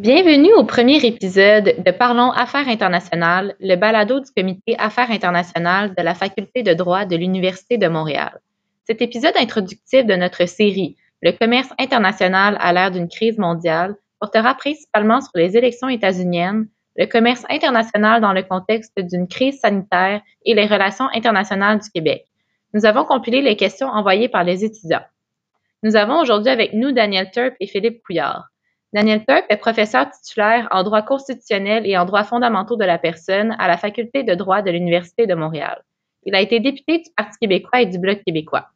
Bienvenue au premier épisode de Parlons Affaires internationales, le balado du comité Affaires internationales de la Faculté de droit de l'Université de Montréal. Cet épisode introductif de notre série Le commerce international à l'ère d'une crise mondiale portera principalement sur les élections états-uniennes, le commerce international dans le contexte d'une crise sanitaire et les relations internationales du Québec. Nous avons compilé les questions envoyées par les étudiants. Nous avons aujourd'hui avec nous Daniel Turp et Philippe Couillard. Daniel Turp est professeur titulaire en droit constitutionnel et en droits fondamentaux de la personne à la Faculté de droit de l'Université de Montréal. Il a été député du Parti québécois et du Bloc québécois.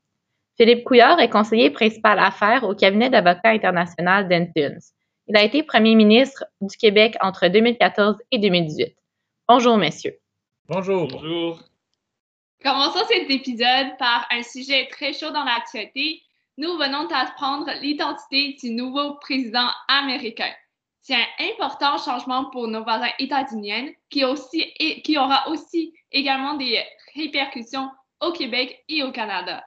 Philippe Couillard est conseiller principal affaires au cabinet d'avocats international d'Entunes. Il a été premier ministre du Québec entre 2014 et 2018. Bonjour, messieurs. Bonjour. Bonjour. Commençons cet épisode par un sujet très chaud dans l'actualité, nous venons d'apprendre l'identité du nouveau président américain. C'est un important changement pour nos voisins états-uniens qui, qui aura aussi également des répercussions au Québec et au Canada.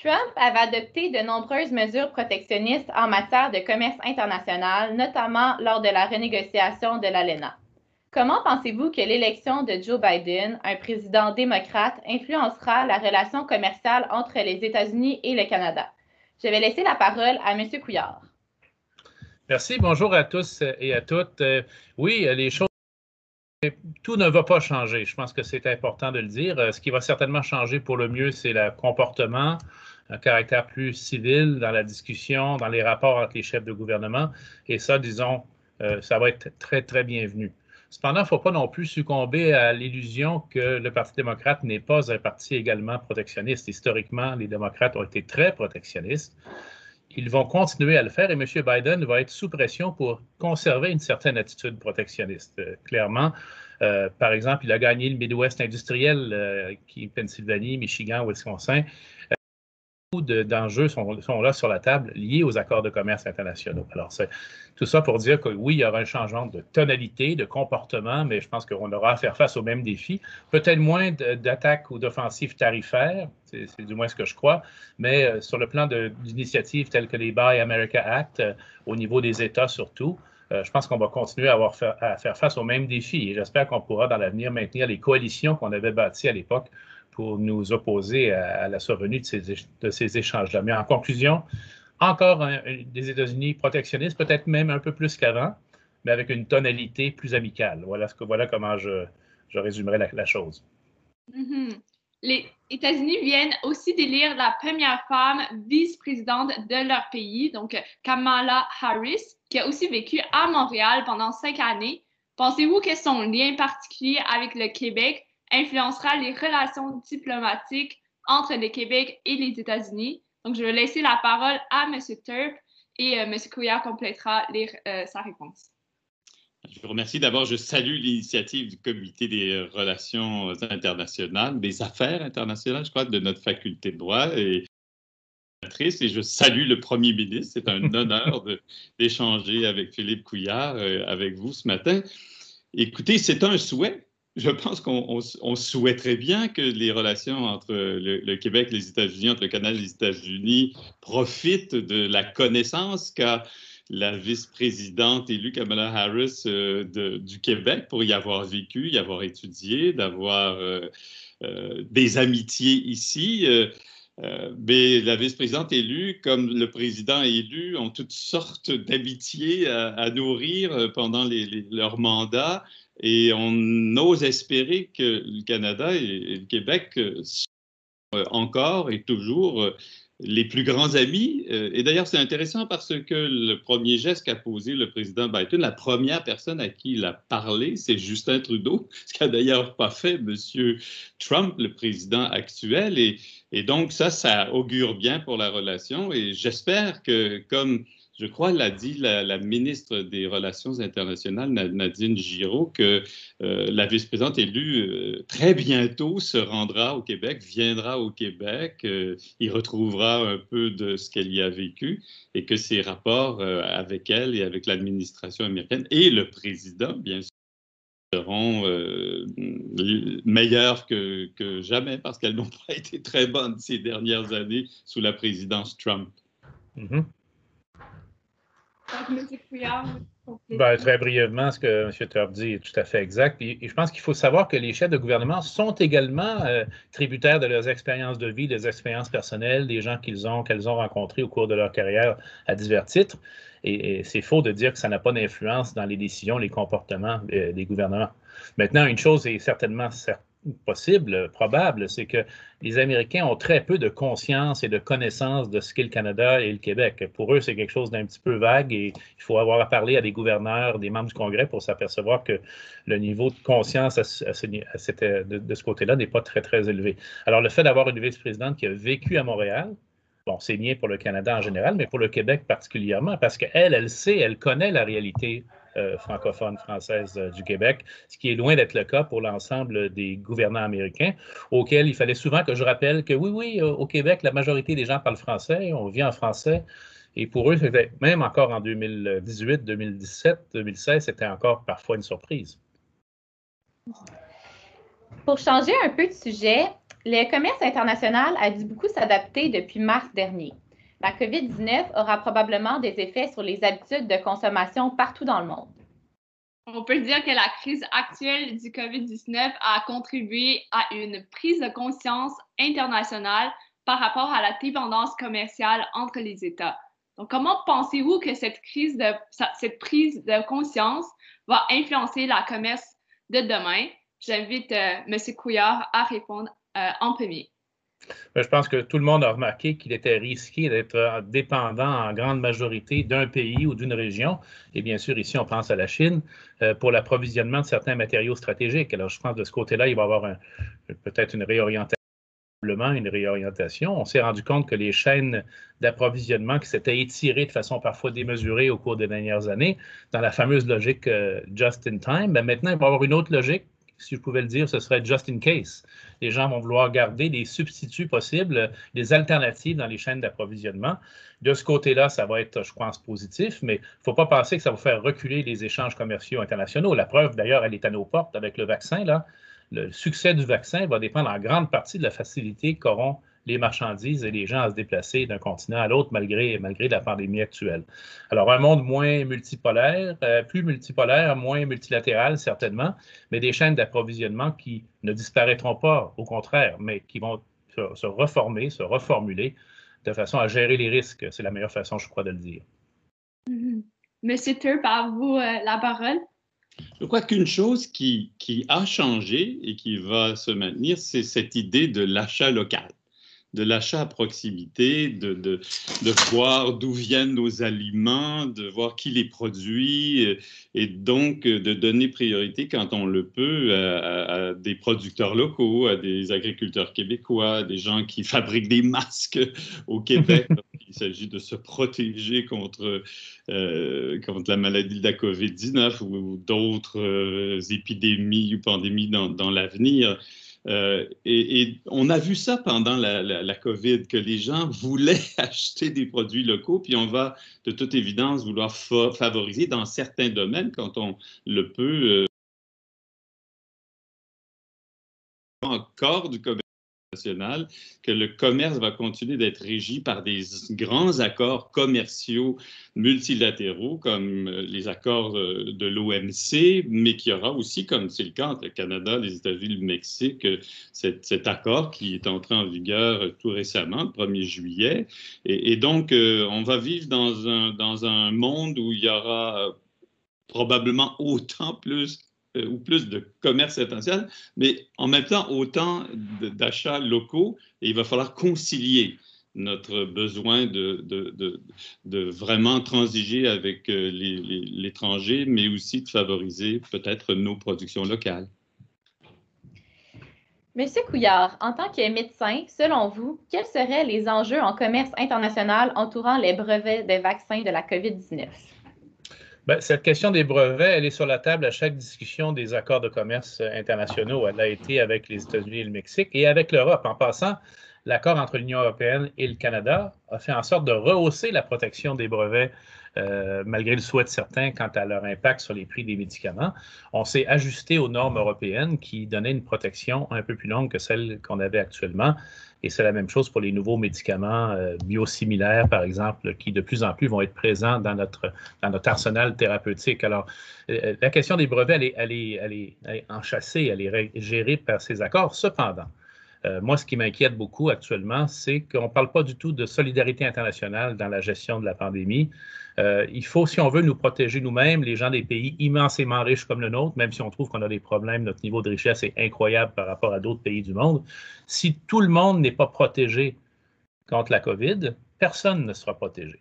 Trump avait adopté de nombreuses mesures protectionnistes en matière de commerce international, notamment lors de la renégociation de l'ALENA. Comment pensez-vous que l'élection de Joe Biden, un président démocrate, influencera la relation commerciale entre les États-Unis et le Canada? Je vais laisser la parole à M. Couillard. Merci. Bonjour à tous et à toutes. Euh, oui, les choses. Tout ne va pas changer. Je pense que c'est important de le dire. Euh, ce qui va certainement changer pour le mieux, c'est le comportement, un caractère plus civil dans la discussion, dans les rapports entre les chefs de gouvernement. Et ça, disons, euh, ça va être très, très bienvenu. Cependant, il ne faut pas non plus succomber à l'illusion que le Parti démocrate n'est pas un parti également protectionniste. Historiquement, les démocrates ont été très protectionnistes. Ils vont continuer à le faire et M. Biden va être sous pression pour conserver une certaine attitude protectionniste. Euh, clairement, euh, par exemple, il a gagné le Midwest industriel, euh, qui est Pennsylvanie, Michigan, Wisconsin d'enjeux sont, là sur la table liés aux accords de commerce internationaux. Alors, c'est tout ça pour dire que oui, il y aura un changement de tonalité, de comportement, mais je pense qu'on aura à faire face aux mêmes défis. Peut-être moins d'attaques ou d'offensives tarifaires, c'est du moins ce que je crois, mais euh, sur le plan d'initiatives telles que les Buy America Act, euh, au niveau des États surtout, euh, je pense qu'on va continuer à, avoir à faire face aux mêmes défis et j'espère qu'on pourra dans l'avenir maintenir les coalitions qu'on avait bâties à l'époque pour nous opposer à, la survenue de ces, échanges-là. Mais en conclusion, encore des États-Unis protectionnistes, peut-être même un peu plus qu'avant, mais avec une tonalité plus amicale. Voilà, ce voilà comment je, je résumerai la, chose. Mm-hmm. Les États-Unis viennent aussi d'élire la première femme vice-présidente de leur pays, donc Kamala Harris, qui a aussi vécu à Montréal pendant cinq années. Pensez-vous que son lien particulier avec le Québec influencera les relations diplomatiques entre le Québec et les États-Unis. Donc, je vais laisser la parole à M. Turp et euh, M. Couillard complétera euh, sa réponse. Je vous remercie. D'abord, je salue l'initiative du Comité des relations internationales, des affaires internationales, je crois, de notre faculté de droit. Et, et je salue le Premier ministre. C'est un honneur d'échanger avec Philippe Couillard, euh, avec vous ce matin. Écoutez, c'est un souhait je pense qu'on souhaiterait bien que les relations entre le, Québec et les États-Unis, entre le Canada et les États-Unis, profitent de la connaissance qu'a la vice-présidente élue Kamala Harris euh, du Québec pour y avoir vécu, y avoir étudié, d'avoir euh, euh, des amitiés ici. mais la vice-présidente élue, comme le président élu, ont toutes sortes d'amitiés à, nourrir pendant leur mandat. Et on ose espérer que le Canada et, le Québec sont euh, encore et toujours euh, les plus grands amis. Euh, et d'ailleurs, c'est intéressant parce que le premier geste qu'a posé le président Biden, la première personne à qui il a parlé, c'est Justin Trudeau, ce qu'a d'ailleurs pas fait M. Trump, le président actuel. Et, et donc, ça, ça augure bien pour la relation. Et j'espère que, comme je crois, l'a dit la, ministre des Relations internationales, Nadine Giraud, que euh, la vice-présidente élue euh, très bientôt se rendra au Québec, viendra au Québec, euh, y retrouvera un peu de ce qu'elle y a vécu et que ses rapports avec elle et avec l'administration américaine et le président, bien sûr, seront meilleurs que, jamais parce qu'elles n'ont pas été très bonnes ces dernières années sous la présidence Trump. Mm-hmm. Ben, très brièvement, ce que M. Turp dit est tout à fait exact. Et, je pense qu'il faut savoir que les chefs de gouvernement sont également euh, tributaires de leurs expériences de vie, des expériences personnelles, des gens qu'ils ont, qu'elles ont rencontrés au cours de leur carrière à divers titres. Et, c'est faux de dire que ça n'a pas d'influence dans les décisions, les comportements euh, des gouvernements. Maintenant, une chose est certainement certaine possible, probable, c'est que les Américains ont très peu de conscience et de connaissance de ce qu'est le Canada et le Québec. Pour eux, c'est quelque chose d'un petit peu vague et il faut avoir à parler à des gouverneurs, des membres du Congrès pour s'apercevoir que le niveau de conscience de, ce côté-là n'est pas très, très élevé. Alors, le fait d'avoir une vice-présidente qui a vécu à Montréal, Bon, c'est bien pour le Canada en général, mais pour le Québec particulièrement, parce qu'elle, elle sait, elle connaît la réalité euh, francophone française euh, du Québec, ce qui est loin d'être le cas pour l'ensemble des gouvernants américains, auxquels il fallait souvent que je rappelle que oui, oui, au Québec, la majorité des gens parlent français, on vit en français. Et pour eux, même encore en 2018, 2017, 2016, c'était encore parfois une surprise. Pour changer un peu de sujet, le commerce international a dû beaucoup s'adapter depuis mars dernier. La COVID-19 aura probablement des effets sur les habitudes de consommation partout dans le monde. On peut dire que la crise actuelle du COVID-19 a contribué à une prise de conscience internationale par rapport à la dépendance commerciale entre les États. Donc, comment pensez-vous que cette, crise cette prise de conscience va influencer la commerce de demain? J'invite euh, M. Couillard à répondre euh, en premier. Ben, je pense que tout le monde a remarqué qu'il était risqué d'être dépendant en grande majorité d'un pays ou d'une région. Et bien sûr, ici, on pense à la Chine euh, pour l'approvisionnement de certains matériaux stratégiques. Alors, je pense que de ce côté-là, il va y avoir peut-être une réorientation une réorientation. On s'est rendu compte que les chaînes d'approvisionnement qui s'étaient étirées de façon parfois démesurée au cours des dernières années, dans la fameuse logique euh, just in time, ben maintenant, il va y avoir une autre logique si je pouvais le dire, ce serait just in case. Les gens vont vouloir garder des substituts possibles, des alternatives dans les chaînes d'approvisionnement. De ce côté-là, ça va être, je pense, positif, mais il ne faut pas penser que ça va faire reculer les échanges commerciaux internationaux. La preuve, d'ailleurs, elle est à nos portes avec le vaccin. Là. Le succès du vaccin va dépendre en grande partie de la facilité qu'auront les marchandises et les gens à se déplacer d'un continent à l'autre malgré, malgré la pandémie actuelle. Alors, un monde moins multipolaire, euh, plus multipolaire, moins multilatéral certainement, mais des chaînes d'approvisionnement qui ne disparaîtront pas, au contraire, mais qui vont se, reformer, se reformuler de façon à gérer les risques. C'est la meilleure façon, je crois, de le dire. Mm-hmm. Monsieur Turp, à vous euh, la parole? Je crois qu'une chose qui, qui, a changé et qui va se maintenir, c'est cette idée de l'achat local de l'achat à proximité, de, de, voir d'où viennent nos aliments, de voir qui les produit, euh, et donc euh, de donner priorité quand on le peut à, des producteurs locaux, à des agriculteurs québécois, à des gens qui fabriquent des masques au Québec. Il s'agit de se protéger contre, euh, contre la maladie de la COVID-19 ou, d'autres épidémies ou pandémies dans, dans l'avenir. Euh, et, on a vu ça pendant la, COVID, que les gens voulaient acheter des produits locaux, puis on va de toute évidence vouloir favoriser dans certains domaines, quand on le peut, euh, encore du commerce que le commerce va continuer d'être régi par des grands accords commerciaux multilatéraux comme euh, les accords euh, de l'OMC, mais qu'il y aura aussi, comme c'est le cas entre le Canada, les États-Unis, le Mexique, euh, cet, accord qui est entré en vigueur tout récemment, le 1er juillet. Et, donc, on va vivre dans un, dans un monde où il y aura probablement autant plus euh, ou plus de commerce international, mais en même temps autant d'achats locaux et il va falloir concilier notre besoin de, vraiment transiger avec euh, l'étranger, mais aussi de favoriser peut-être nos productions locales. Monsieur Couillard, en tant que médecin, selon vous, quels seraient les enjeux en commerce international entourant les brevets des vaccins de la COVID-19? Ben, cette question des brevets, elle est sur la table à chaque discussion des accords de commerce internationaux. Elle a été avec les États-Unis et le Mexique et avec l'Europe. En passant, l'accord entre l'Union européenne et le Canada a fait en sorte de rehausser la protection des brevets, euh, malgré le souhait de certains quant à leur impact sur les prix des médicaments. On s'est ajusté aux normes européennes qui donnaient une protection un peu plus longue que celle qu'on avait actuellement. Et c'est la même chose pour les nouveaux médicaments euh, biosimilaires, par exemple, qui de plus en plus vont être présents dans notre, dans notre arsenal thérapeutique. Alors, euh, la question des brevets, elle est, elle est, elle est, elle enchâssée, elle est gérée par ces accords. Cependant, euh, moi, ce qui m'inquiète beaucoup actuellement, c'est qu'on ne parle pas du tout de solidarité internationale dans la gestion de la pandémie. Euh, il faut, si on veut nous protéger nous-mêmes, les gens des pays immensément riches comme le nôtre, même si on trouve qu'on a des problèmes, notre niveau de richesse est incroyable par rapport à d'autres pays du monde, si tout le monde n'est pas protégé contre la COVID, personne ne sera protégé.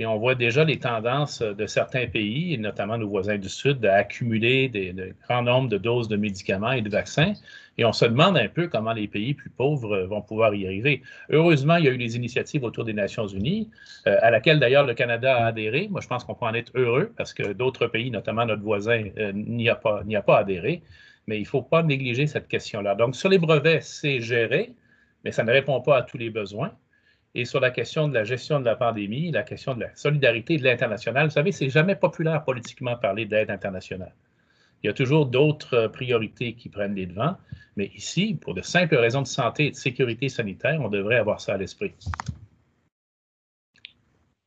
Et on voit déjà les tendances de certains pays, notamment nos voisins du Sud, d'accumuler des, de grands nombres de doses de médicaments et de vaccins. Et on se demande un peu comment les pays plus pauvres vont pouvoir y arriver. Heureusement, il y a eu des initiatives autour des Nations Unies, euh, à laquelle d'ailleurs le Canada a adhéré. Moi, je pense qu'on peut en être heureux parce que d'autres pays, notamment notre voisin, euh, n'y a, pas, a pas adhéré. Mais il ne faut pas négliger cette question-là. Donc, sur les brevets, c'est géré, mais ça ne répond pas à tous les besoins. Et sur la question de la gestion de la pandémie, la question de la solidarité de l'international, vous savez, c'est jamais populaire politiquement parler d'aide internationale. Il y a toujours d'autres euh, priorités qui prennent les devants, mais ici, pour de simples raisons de santé et de sécurité sanitaire, on devrait avoir ça à l'esprit.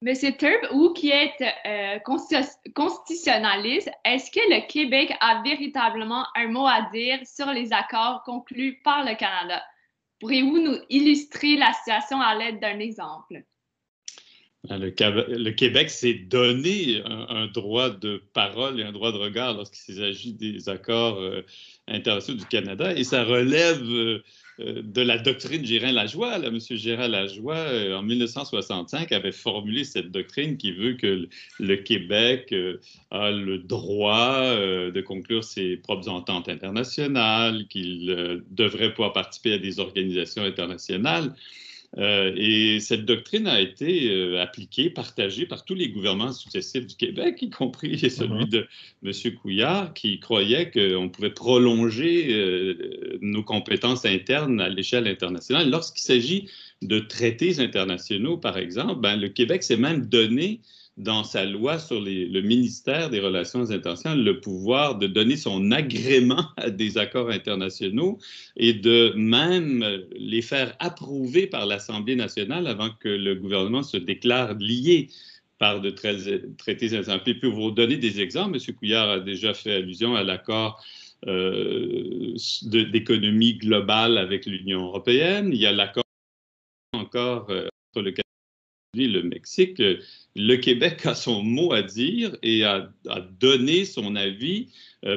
Monsieur Turb, vous qui êtes euh, constitutionnaliste, est-ce que le Québec a véritablement un mot à dire sur les accords conclus par le Canada? Pourriez-vous nous illustrer la situation à l'aide d'un exemple? Ben, le, Québec s'est donné un, droit de parole et un droit de regard lorsqu'il s'agit des accords euh, internationaux du Canada et ça relève euh, euh, de la doctrine Gérin-Lajoie. M. Gérin-Lajoie, euh, en 1965, avait formulé cette doctrine qui veut que le Québec euh, a le droit de conclure ses propres ententes internationales, qu'il devrait pouvoir participer à des organisations internationales. Euh, et cette doctrine a été euh, appliquée, partagée par tous les gouvernements successifs du Québec, y compris celui de M. Couillard, qui croyait qu'on pouvait prolonger euh, nos compétences internes à l'échelle internationale. Lorsqu'il s'agit de traités internationaux, par exemple, ben, le Québec s'est même donné dans sa loi sur le ministère des Relations internationales le pouvoir de donner son agrément à des accords internationaux et de même les faire approuver par l'Assemblée nationale avant que le gouvernement se déclare lié par de traités internationaux. Pour vous donner des exemples, M. Couillard a déjà fait allusion à l'accord euh, d'économie globale avec l'Union européenne. Il y a l'accord encore euh, entre le le Mexique le Québec a son mot à dire et a, donné son avis,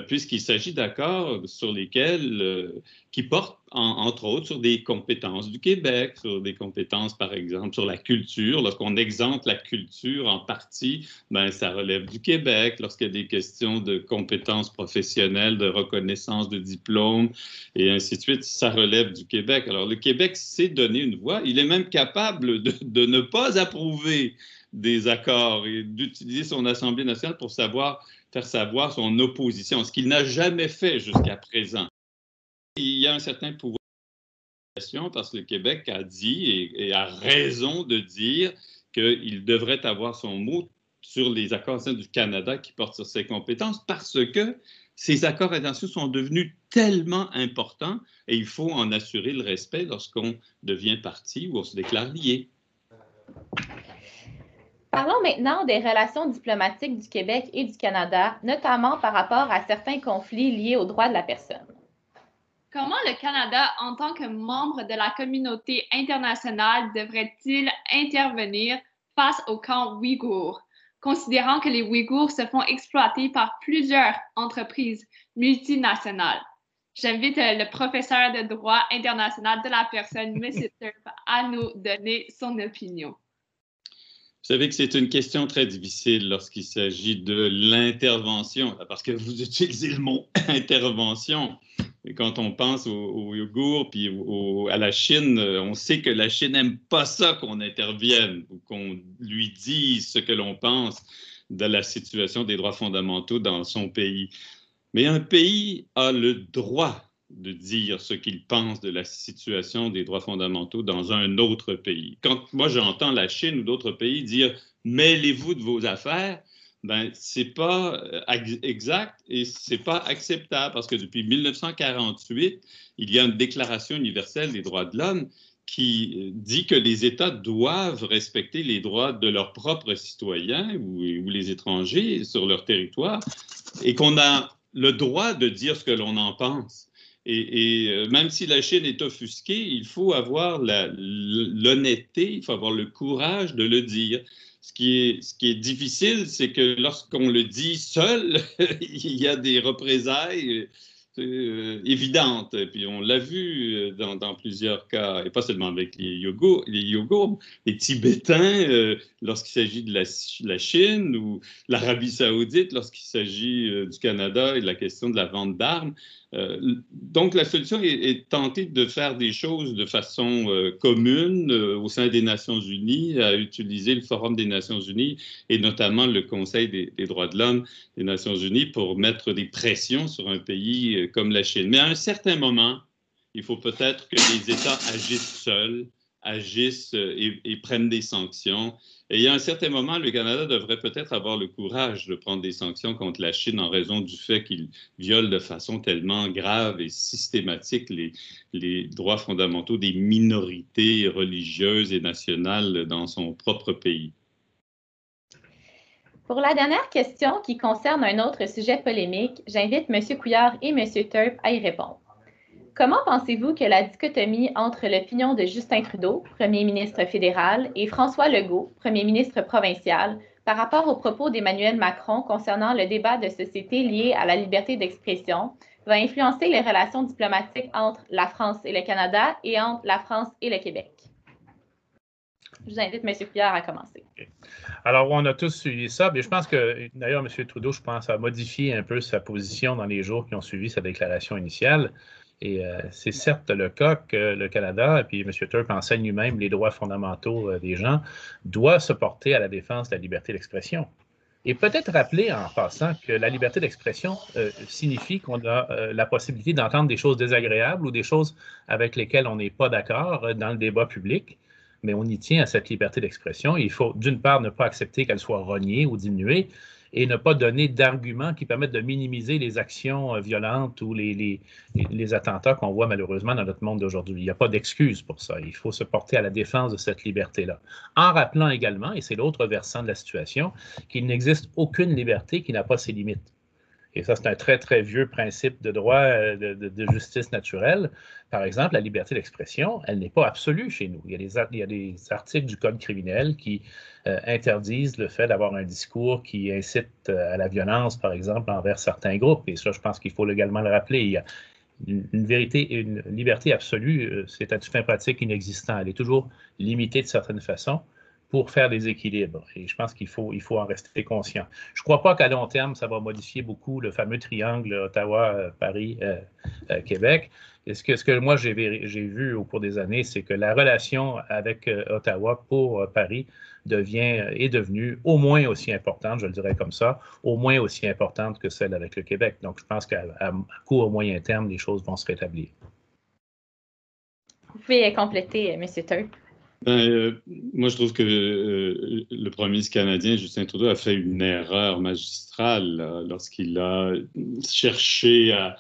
puisqu'il s'agit d'accords sur lesquels, euh, qui portent entre autres sur des compétences du Québec, sur des compétences, par exemple, sur la culture. Lorsqu'on exempte la culture en partie, ben, ça relève du Québec. Lorsqu'il y a des questions de compétences professionnelles, de reconnaissance de diplômes et ainsi de suite, ça relève du Québec. Alors, le Québec s'est donné une voix. Il est même capable de ne pas approuver des accords et d'utiliser son Assemblée nationale pour savoir, faire savoir son opposition, ce qu'il n'a jamais fait jusqu'à présent. Il y a un certain pouvoir parce que le Québec a dit et, a raison de dire qu'il devrait avoir son mot sur les accords du Canada qui portent sur ses compétences parce que ces accords internationaux sont devenus tellement importants et il faut en assurer le respect lorsqu'on devient parti ou on se déclare lié. Parlons maintenant des relations diplomatiques du Québec et du Canada, notamment par rapport à certains conflits liés aux droits de la personne. Comment le Canada, en tant que membre de la communauté internationale, devrait-il intervenir face au camp ouïghour, considérant que les Ouïghours se font exploiter par plusieurs entreprises multinationales? J'invite le professeur de droit international de la personne, M. Turp, à nous donner son opinion. Vous savez que c'est une question très difficile lorsqu'il s'agit de l'intervention, parce que vous utilisez le mot intervention. Quand on pense aux, Ouïghours puis à la Chine, on sait que la Chine n'aime pas ça qu'on intervienne ou qu'on lui dise ce que l'on pense de la situation des droits fondamentaux dans son pays. Mais un pays a le droit de dire ce qu'il pense de la situation des droits fondamentaux dans un autre pays. Quand moi j'entends la Chine ou d'autres pays dire mêlez-vous de vos affaires, ben c'est pas euh, exact et c'est pas acceptable parce que depuis 1948, il y a une déclaration universelle des droits de l'homme qui dit que les États doivent respecter les droits de leurs propres citoyens ou, les étrangers sur leur territoire et qu'on a le droit de dire ce que l'on en pense. Et, euh, même si la Chine est offusquée, il faut avoir l'honnêteté, il faut avoir le courage de le dire. Ce qui est, ce qui est difficile, c'est que lorsqu'on le dit seul, il y a des représailles euh, évidente. Et puis on l'a vu euh, dans, plusieurs cas, et pas seulement avec les Yogos, les, Yogos, les Tibétains euh, lorsqu'il s'agit de la, Chine ou l'Arabie saoudite lorsqu'il s'agit du Canada et de la question de la vente d'armes. donc la solution est, est, tenter de faire des choses de façon commune au sein des Nations Unies, à utiliser le Forum des Nations Unies et notamment le Conseil des droits de l'homme des Nations Unies pour mettre des pressions sur un pays comme la Chine. Mais à un certain moment, il faut peut-être que les États agissent seuls, agissent euh, et, prennent des sanctions. Et il y a un certain moment, le Canada devrait peut-être avoir le courage de prendre des sanctions contre la Chine en raison du fait qu'il viole de façon tellement grave et systématique les, les droits fondamentaux des minorités religieuses et nationales dans son propre pays. Pour la dernière question qui concerne un autre sujet polémique, j'invite M. Couillard et M. Turp à y répondre. Comment pensez-vous que la dichotomie entre l'opinion de Justin Trudeau, premier ministre fédéral, et François Legault, premier ministre provincial, par rapport aux propos d'Emmanuel Macron concernant le débat de société lié à la liberté d'expression, va influencer les relations diplomatiques entre la France et le Canada et entre la France et le Québec? Je vous invite, M. Couillard, à commencer. Alors, on a tous suivi ça, mais je pense que, d'ailleurs, M. Trudeau, je pense, a modifié un peu sa position dans les jours qui ont suivi sa déclaration initiale. Et euh, c'est certes le cas que le Canada, et puis M. Turp enseigne lui-même les droits fondamentaux euh, des gens, doit se porter à la défense de la liberté d'expression. Et peut-être rappeler en passant que la liberté d'expression euh, signifie qu'on a la possibilité d'entendre des choses désagréables ou des choses avec lesquelles on n'est pas d'accord dans le débat public mais on y tient à cette liberté d'expression. Il faut, d'une part, ne pas accepter qu'elle soit reniée ou diminuée et ne pas donner d'arguments qui permettent de minimiser les actions euh, violentes ou les, les, attentats qu'on voit malheureusement dans notre monde d'aujourd'hui. Il n'y a pas d'excuse pour ça. Il faut se porter à la défense de cette liberté-là. En rappelant également, et c'est l'autre versant de la situation, qu'il n'existe aucune liberté qui n'a pas ses limites. Et ça, c'est un très, très vieux principe de droit euh, de, justice naturelle. Par exemple, la liberté d'expression, elle n'est pas absolue chez nous. Il y a des, articles du Code criminel qui euh, interdisent le fait d'avoir un discours qui incite euh, à la violence, par exemple, envers certains groupes. Et ça, je pense qu'il faut également le rappeler. Il y a une, vérité, une liberté absolue, c'est à fin pratique inexistant. Elle est toujours limitée de certaines façons pour faire des équilibres. Et je pense qu'il faut, il faut en rester conscient. Je ne crois pas qu'à long terme, ça va modifier beaucoup le fameux triangle Ottawa-Paris-Québec. Euh, ce que, ce que moi j'ai vu au cours des années, c'est que la relation avec euh, Ottawa pour euh, Paris devient, est devenue au moins aussi importante, je le dirais comme ça, au moins aussi importante que celle avec le Québec. Donc, je pense qu'à court, moyen terme, les choses vont se rétablir. Vous pouvez compléter, M. Turp. Ben, euh, moi, je trouve que euh, le premier ministre canadien, Justin Trudeau, a fait une erreur magistrale lorsqu'il a cherché à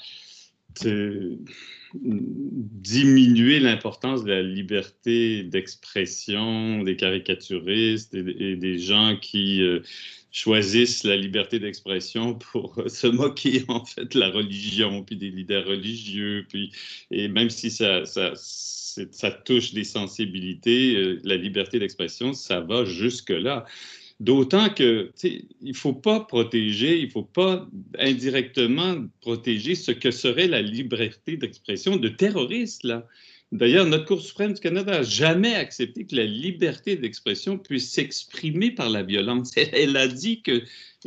diminuer l'importance de la liberté d'expression des caricaturistes et, des gens qui euh, choisissent la liberté d'expression pour se moquer en fait de la religion, puis des leaders religieux, puis et même si ça, ça ça touche des sensibilités, euh, la liberté d'expression, ça va jusque-là. D'autant que il ne faut pas protéger, il ne faut pas indirectement protéger ce que serait la liberté d'expression de terroristes. Là. D'ailleurs, notre Cour suprême du Canada n'a jamais accepté que la liberté d'expression puisse s'exprimer par la violence. Elle a dit que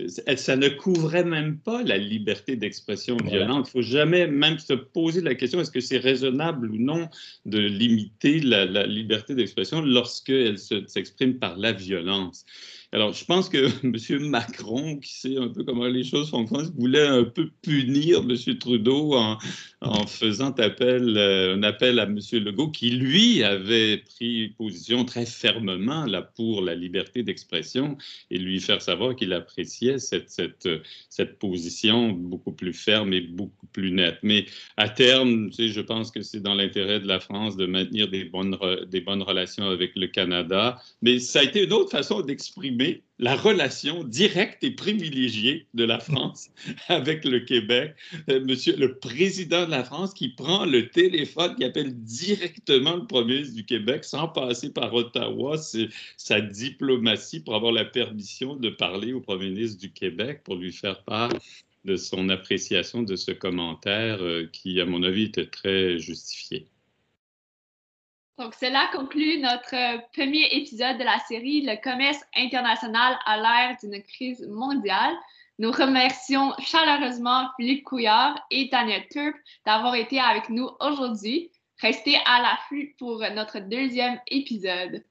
ça ne couvrait même pas la liberté d'expression violente. Il ne faut jamais même se poser la question est-ce que c'est raisonnable ou non de limiter la, la liberté d'expression lorsqu'elle s'exprime par la violence? Alors, je pense que M. Macron, qui sait un peu comment les choses fonctionnent, voulait un peu punir M. Trudeau en, faisant appel, euh, un appel à M. Legault, qui, lui, avait pris position très fermement là, pour la liberté d'expression et lui faire savoir qu'il appréciait cette, cette, cette position beaucoup plus ferme et beaucoup plus nette. Mais à terme, je pense que c'est dans l'intérêt de la France de maintenir des bonnes, des bonnes relations avec le Canada. Mais ça a été une autre façon d'exprimer la relation directe et privilégiée de la France avec le Québec. Euh, monsieur le président de la France qui prend le téléphone, qui appelle directement le premier ministre du Québec sans passer par Ottawa, c'est sa diplomatie pour avoir la permission de parler au premier ministre du Québec pour lui faire part de son appréciation de ce commentaire euh, qui, à mon avis, était très justifié. Donc, cela conclut notre euh, premier épisode de la série Le commerce international à l'ère d'une crise mondiale. Nous remercions chaleureusement Philippe Couillard et Tania Turp d'avoir été avec nous aujourd'hui. Restez à l'affût pour notre deuxième épisode.